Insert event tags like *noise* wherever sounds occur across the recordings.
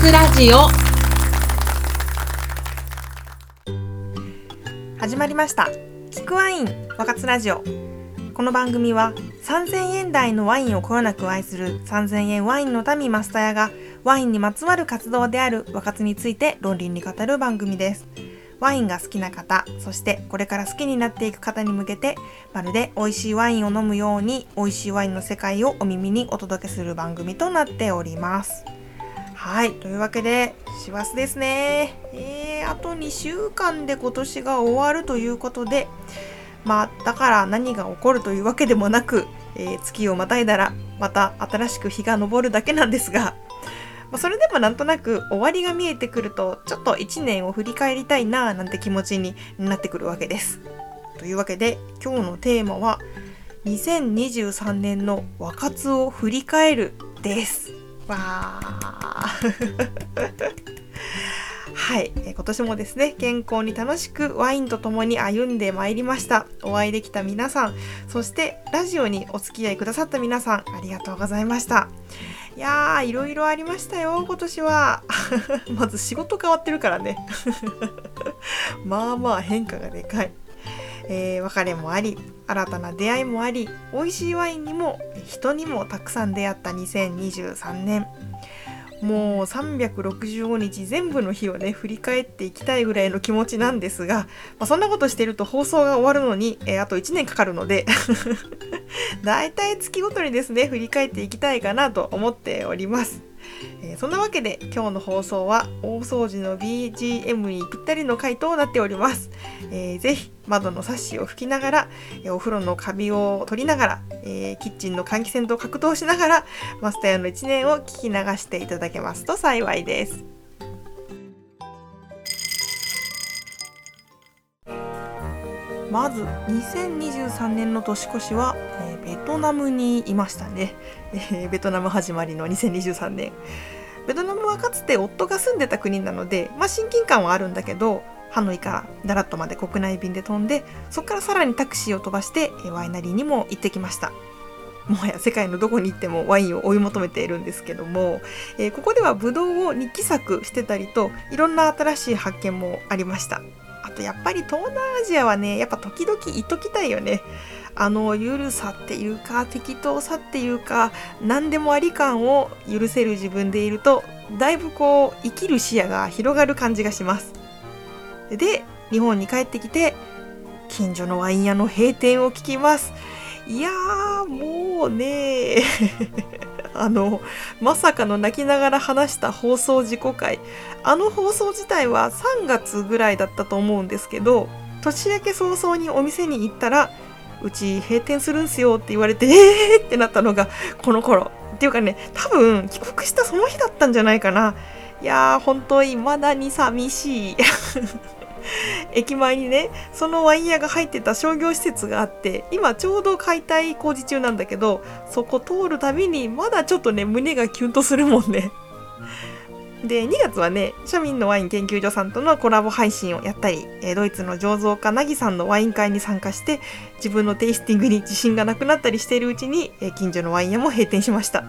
つラジオ。始まりました。キクワイン若津ラジオ。この番組は3000円台のワインをこよなく愛する3000円ワインの民マスタヤがワインにまつわる活動である若津について論理に語る番組です。ワインが好きな方そしてこれから好きになっていく方に向けてまるで美味しいワインを飲むように美味しいワインの世界をお耳にお届けする番組となっております。はいというわけで師走ですねえー、あと2週間で今年が終わるということでまあだから何が起こるというわけでもなく、えー、月をまたいだらまた新しく日が昇るだけなんですが、まあ、それでもなんとなく終わりが見えてくるとちょっと1年を振り返りたいななんて気持ちになってくるわけです。というわけで今日のテーマは2023年の和活を振り返るです。わー。*laughs* はい、え今年もですね健康に楽しくワインとともに歩んでまいりました。お会いできた皆さんそしてラジオにお付き合いくださった皆さんありがとうございました。いやーいろいろありましたよ今年は。*laughs* まず仕事変わってるからね。*laughs* まあまあ変化がでかい。えー、別れもあり新たな出会いもあり美味しいワインにも人にもたくさん出会った2023年もう365日全部の日をね振り返っていきたいぐらいの気持ちなんですが、まあ、そんなことしてると放送が終わるのに、えー、あと1年かかるのでだいたい月ごとにですね振り返っていきたいかなと思っております。えー、そんなわけで今日の放送は大掃除の BGM にぴったりの回となっております。えー、ぜひ窓のサッシを拭きながら、えー、お風呂のカビを取りながら、えー、キッチンの換気扇と格闘しながらマスターの1年を聞き流していただけますと幸いです。まず2023年の年越しは、えー、ベトナムにいましたね、えー、ベトナム始まりの2023年。ベトナムはかつて夫が住んでた国なので、まあ、親近感はあるんだけどハノイからダラットまで国内便で飛んでそこからさらにタクシーを飛ばしてワイナリーにも行ってきました。もはや世界のどこに行ってもワインを追い求めているんですけども、えー、ここではブドウを日記作してたりといろんな新しい発見もありました。あとやっぱり東南アジアはねやっぱ時々行っときたいよね。あのゆるさっていうか適当さっていうか何でもあり感を許せる自分でいるとだいぶこう生きる視野が広がる感じがします。で日本に帰ってきて近所のワイン屋の閉店を聞きます。いやーもうね *laughs* あのまさかの泣きながら話した放送事故回あの放送自体は3月ぐらいだったと思うんですけど年明け早々にお店に行ったらうち閉店するんすよって言われてえーってなったのがこの頃。っていうかね多分帰国したその日だったんじゃないかな。いやー本当にまだに寂しい。*laughs* 駅前にねそのワイン屋が入ってた商業施設があって今ちょうど解体工事中なんだけどそこ通るたびにまだちょっとね胸がキュンとするもんね。で2月はね庶民のワイン研究所さんとのコラボ配信をやったり、えドイツの醸造家なぎさんのワイン会に参加して自分のテイスティングに自信がなくなったりしているうちに、え近所のワイン屋も閉店しました。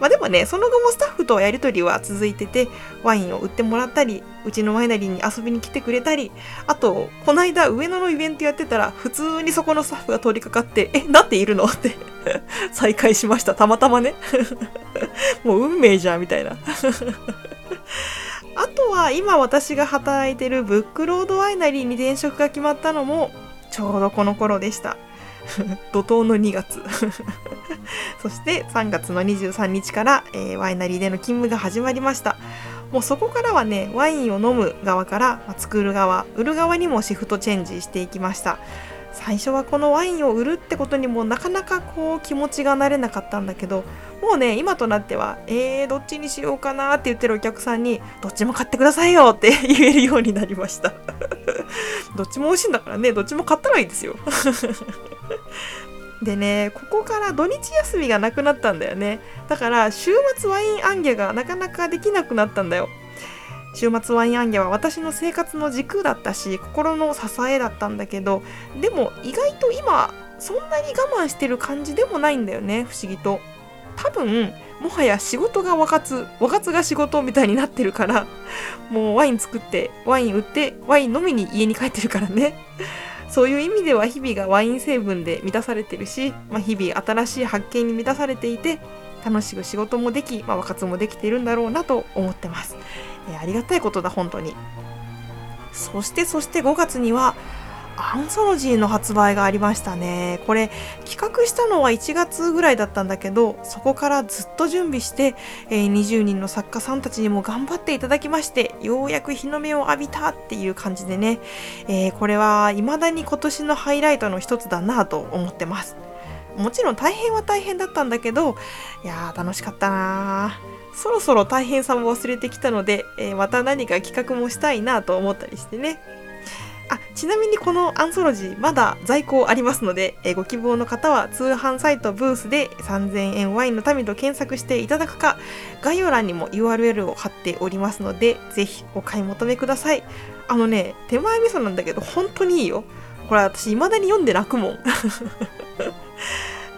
まあでもね、その後もスタッフとやり取りは続いてて、ワインを売ってもらったり、うちのワイナリーに遊びに来てくれたり、あと、この間上野のイベントやってたら、普通にそこのスタッフが通りかかって、え、なっているのって *laughs* 再会しました。たまたまね。*laughs* もう運命じゃん、みたいな。は今私が働いてるブックロードワイナリーに転職が決まったのもちょうどこの頃でした。*laughs* 怒涛の2月。*laughs* そして3月の23日から、えー、ワイナリーでの勤務が始まりました。もうそこからはねワインを飲む側から、まあ、作る側売る側にもシフトチェンジしていきました。最初はこのワインを売るってことにもなかなかこう気持ちが慣れなかったんだけどもうね今となってはえー、どっちにしようかなって言ってるお客さんにどっちも買ってくださいよって言えるようになりました。どっちも美味しいんだからねどっちも買ったらいいですよ。*laughs* でねここから土日休みがなくなったんだよね。だから週末ワインアンギャがなかなかできなくなったんだよ。週末ワインアンギャは私の生活の軸だったし心の支えだったんだけどでも意外と今そんなに我慢してる感じでもないんだよね不思議と。多分もはや仕事が和活和活が仕事みたいになってるからもうワイン作ってワイン売ってワイン飲みに家に帰ってるからね。そういう意味では日々がワイン成分で満たされてるし、まあ、日々新しい発見に満たされていて楽しく仕事もでき、まあ、和活もできているんだろうなと思ってます、えー、ありがたいことだ本当にそしてそして5月にはアンソロジーの発売がありましたね。これ企画したのは1月ぐらいだったんだけど、そこからずっと準備して、えー、20人の作家さんたちにも頑張っていただきまして、ようやく日の目を浴びたっていう感じでね、えー、これは未だに今年のハイライトの一つだなと思ってます。もちろん大変は大変だったんだけど、いやー楽しかったなそろそろ大変さも忘れてきたので、えー、また何か企画もしたいなと思ったりしてね。あちなみにこのアンソロジーまだ在庫ありますので、えー、ご希望の方は通販サイトブースで3000円ワインの民と検索していただくか概要欄にも URL を貼っておりますのでぜひお買い求めください。あのね手前味噌なんだけど本当にいいよ。これ私未だに読んで泣くもん。*laughs*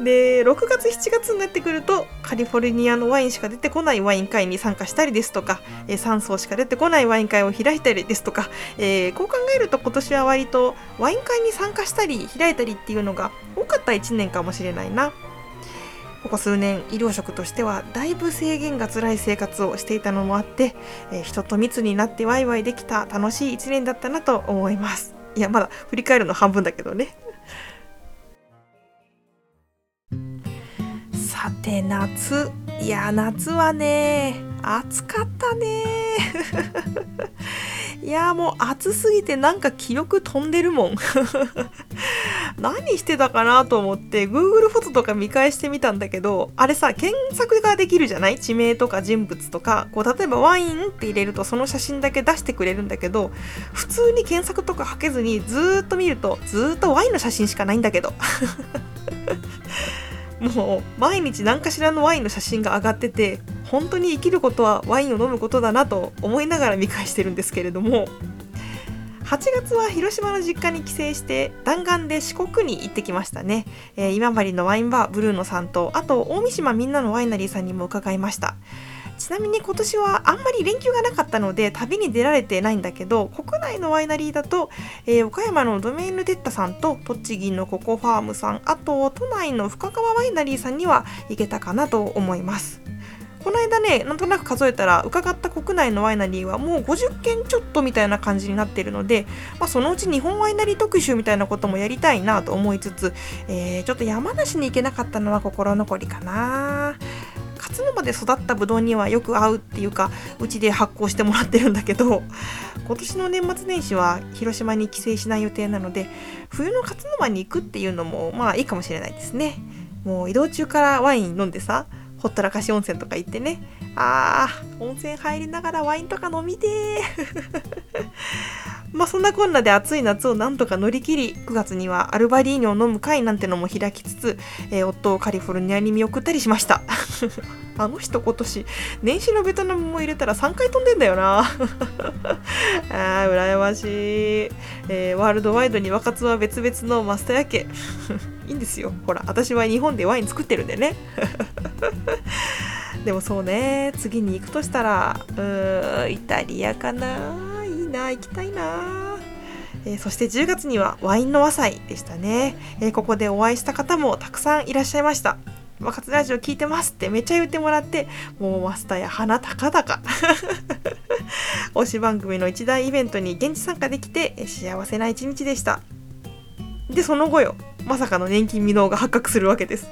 で6月7月になってくるとカリフォルニアのワインしか出てこないワイン会に参加したりですとか、えー、3層しか出てこないワイン会を開いたりですとか、えー、こう考えると今年は割とワイン会に参加したり開いたりっていうのが多かった1年かもしれないな。ここ数年医療職としてはだいぶ制限が辛い生活をしていたのもあって、えー、人と密になってワイワイできた楽しい1年だったなと思います。いやまだ振り返るの半分だけどね。夏。いや夏はね暑かったね。*laughs* いやもう暑すぎてなんか記憶飛んでるもん。*laughs* 何してたかなと思って Google フォトとか見返してみたんだけどあれさ検索ができるじゃない？地名とか人物とか。こう例えばワインって入れるとその写真だけ出してくれるんだけど普通に検索とかかけずにずっと見るとずっとワインの写真しかないんだけど。*laughs* もう毎日何かしらのワインの写真が上がってて本当に生きることはワインを飲むことだなと思いながら見返してるんですけれども8月は広島の実家に帰省して弾丸で四国に行ってきましたね、えー、今治のワインバーブルーノさんとあと大三島みんなのワイナリーさんにも伺いました。ちなみに今年はあんまり連休がなかったので旅に出られてないんだけど国内のワイナリーだと、えー、岡山のドメインヌテッタさんと栃木のココファームさんあと都内の深川ワイナリーさんには行けたかなと思いますこの間ね、なんとなく数えたら、伺った国内のワイナリーはもう50件ちょっとみたいな感じになっているので、まあ、そのうち日本ワイナリー特集みたいなこともやりたいなと思いつつ、えー、ちょっと山梨に行けなかったのは心残りかな。勝沼で育ったブドウにはよく合うっていうかうちで発酵してもらってるんだけど *laughs* 今年の年末年始は広島に帰省しない予定なので冬の勝沼に行くっていうのもまあいいかもしれないですね。もう移動中からワイン飲んでさほったらかし温泉とか行ってねあー温泉入りながらワインとか飲みてー。*laughs* まあそんなこんなで暑い夏をなんとか乗り切り9月にはアルバリーニを飲む会なんてのも開きつつ、えー、夫をカリフォルニアに見送ったりしました。*laughs* あの人今年年始のベトナムも入れたら3回飛んでんだよな。*laughs* あー羨ましい、えー、ワールドワイドに若津は別々のマスターやけ。いいんですよ。ほら私は日本でワイン作ってるんでね。でもそうね次に行くとしたらうーんイタリアかな。いいな行きたいな。えー、そして10月にはワインの和祭でしたね、えー、ここでお会いした方もたくさんいらっしゃいました。和活ラジオ聞いてますってめっちゃ言ってもらってもうマスターや鼻高々。*laughs* 推し番組の一大イベントに現地参加できて幸せな一日でした。でその後よまさかの年金未納が発覚するわけです。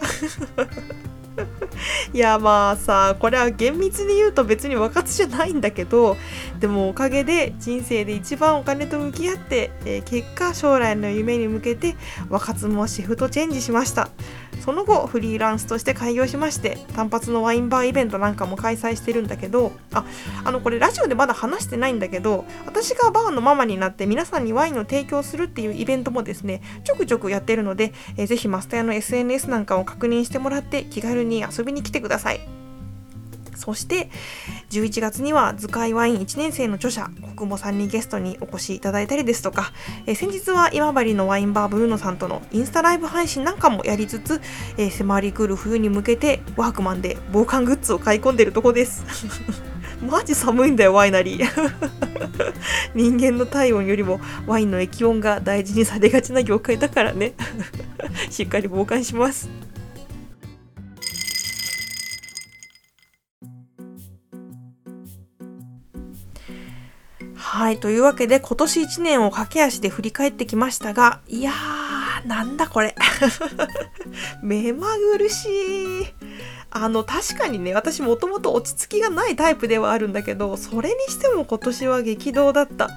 いやまあさこれは厳密に言うと別に和活じゃないんだけどでもおかげで人生で一番お金と向き合って、えー、結果将来の夢に向けて和活もシフトチェンジしました。その後フリーランスとして開業しまして単発のワインバーイベントなんかも開催してるんだけどああのこれラジオでまだ話してないんだけど私がバーのママになって皆さんにワインを提供するっていうイベントもですねちょくちょくやってるので、えー、ぜひマスターの SNS なんかを確認してもらって気軽に遊びに来てください。そして11月には図解ワイン1年生の著者国母さんにゲストにお越しいただいたりですとか、えー、先日は今治のワインバーブルーノさんとのインスタライブ配信なんかもやりつつ、えー、迫り来る冬に向けてワークマンで防寒グッズを買い込んでるとこです。*laughs* マジ寒いんだよワイナリー。*laughs* 人間の体温よりもワインの液温が大事にされがちな業界だからね。*laughs* しっかり防寒します。はい。というわけで、今年1年を駆け足で振り返ってきましたが、いやー、なんだこれ。*laughs* 目まぐるしい。あの確かにね私もともと落ち着きがないタイプではあるんだけどそれにしても今年は激動だった。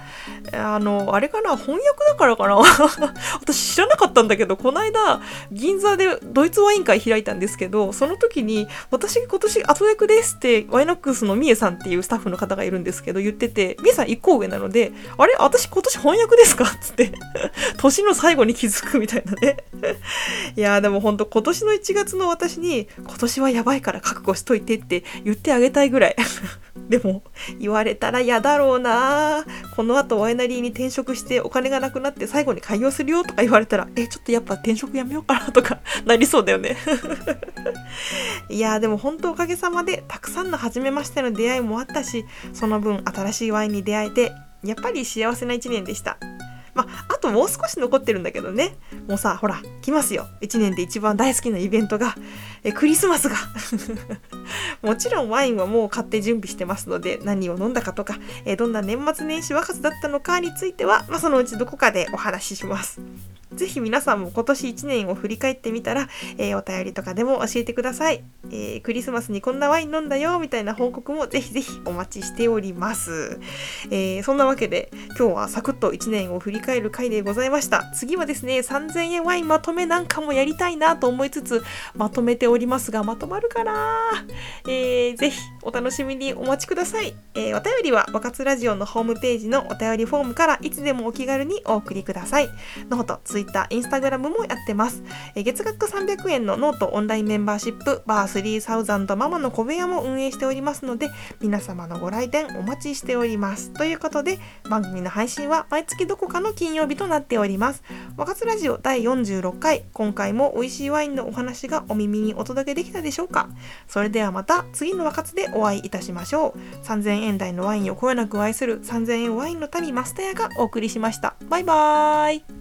あのあれかな翻訳だからかな。*laughs* 私知らなかったんだけどこの間銀座でドイツワイン会開いたんですけどその時に私今年後役ですってワイナックスのみえさんっていうスタッフの方がいるんですけど言っててみえさん1個上なのであれ私今年翻訳ですかっつって *laughs* 年の最後に気づくみたいなね。いやでもほんと今年の1月の私に今年はややばいから覚悟しといてって言ってあげたいぐらい。*laughs* でも言われたら嫌だろうな。この後ワイナリーに転職してお金がなくなって最後に開業するよとか言われたらえちょっとやっぱ転職やめようかなとか *laughs* なりそうだよね。*laughs* いやでも本当おかげさまでたくさんの初めましての出会いもあったしその分新しいワインに出会えてやっぱり幸せな一年でした。ま、ともう少し残ってるんだけどね。もうさ、ほら、来ますよ。1年で一番大好きなイベントが、えクリスマスが。*laughs* もちろんワインはもう買って準備してますので、何を飲んだかとか、えどんな年末年始若さだったのかについては、まあ、そのうちどこかでお話しします。ぜひ皆さんも今年1年を振り返ってみたら、えー、お便りとかでも教えてください、えー、クリスマスにこんなワイン飲んだよみたいな報告もぜひぜひお待ちしております、えー、そんなわけで今日はサクッと1年を振り返る回でございました。次はですね3000円ワインまとめなんかもやりたいなと思いつつまとめておりますがまとまるかな、えー、ぜひお楽しみにお待ちください、え、お便りは和活ラジオのホームページのお便りフォームからいつでもお気軽にお送りください。ノート、ツイッター、インスタグラムもやってます。え月額300円のノートオンラインメンバーシップバー3000ママの小部屋も運営しておりますので、皆様のご来店お待ちしております。ということで、番組の配信は毎月どこかの金曜日となっております。和活ラジオ第46回、今回も美味しいワインのお話がお耳にお届けできたでしょうかそれではまた次の和活でお会いいたしましょう。3000円台のワインをこよなく愛する3000円ワインの民マスタヤがお送りしました。バイバーイ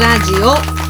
ラジオ